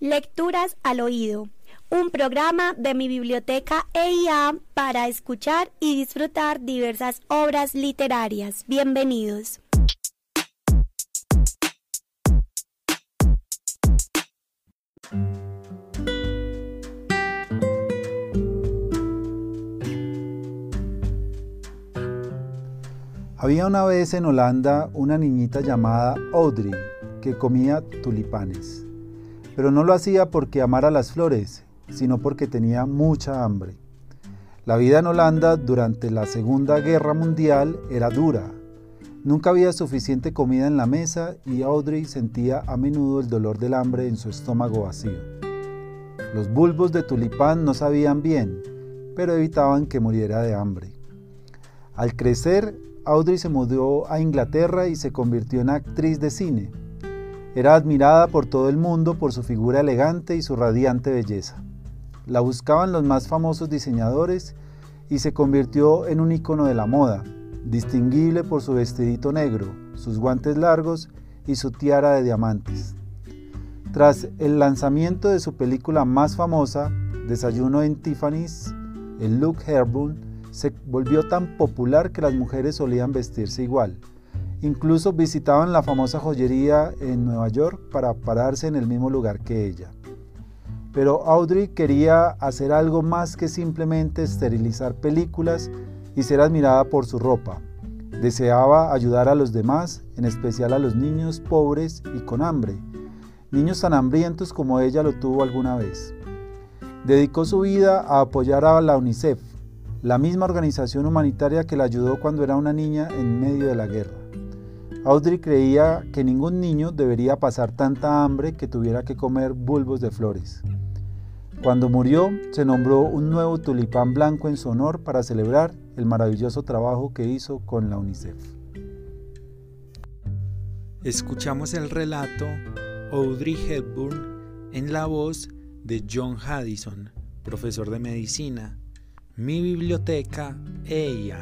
Lecturas al oído, un programa de mi biblioteca EIA para escuchar y disfrutar diversas obras literarias. Bienvenidos. Había una vez en Holanda una niñita llamada Audrey que comía tulipanes pero no lo hacía porque amara las flores, sino porque tenía mucha hambre. La vida en Holanda durante la Segunda Guerra Mundial era dura. Nunca había suficiente comida en la mesa y Audrey sentía a menudo el dolor del hambre en su estómago vacío. Los bulbos de tulipán no sabían bien, pero evitaban que muriera de hambre. Al crecer, Audrey se mudó a Inglaterra y se convirtió en actriz de cine. Era admirada por todo el mundo por su figura elegante y su radiante belleza. La buscaban los más famosos diseñadores y se convirtió en un icono de la moda, distinguible por su vestidito negro, sus guantes largos y su tiara de diamantes. Tras el lanzamiento de su película más famosa, Desayuno en Tiffany's, el look Herburn se volvió tan popular que las mujeres solían vestirse igual, Incluso visitaban la famosa joyería en Nueva York para pararse en el mismo lugar que ella. Pero Audrey quería hacer algo más que simplemente esterilizar películas y ser admirada por su ropa. Deseaba ayudar a los demás, en especial a los niños pobres y con hambre, niños tan hambrientos como ella lo tuvo alguna vez. Dedicó su vida a apoyar a la UNICEF, la misma organización humanitaria que la ayudó cuando era una niña en medio de la guerra. Audrey creía que ningún niño debería pasar tanta hambre que tuviera que comer bulbos de flores. Cuando murió, se nombró un nuevo tulipán blanco en su honor para celebrar el maravilloso trabajo que hizo con la UNICEF. Escuchamos el relato Audrey Hepburn en la voz de John Haddison, profesor de medicina. Mi biblioteca, ella.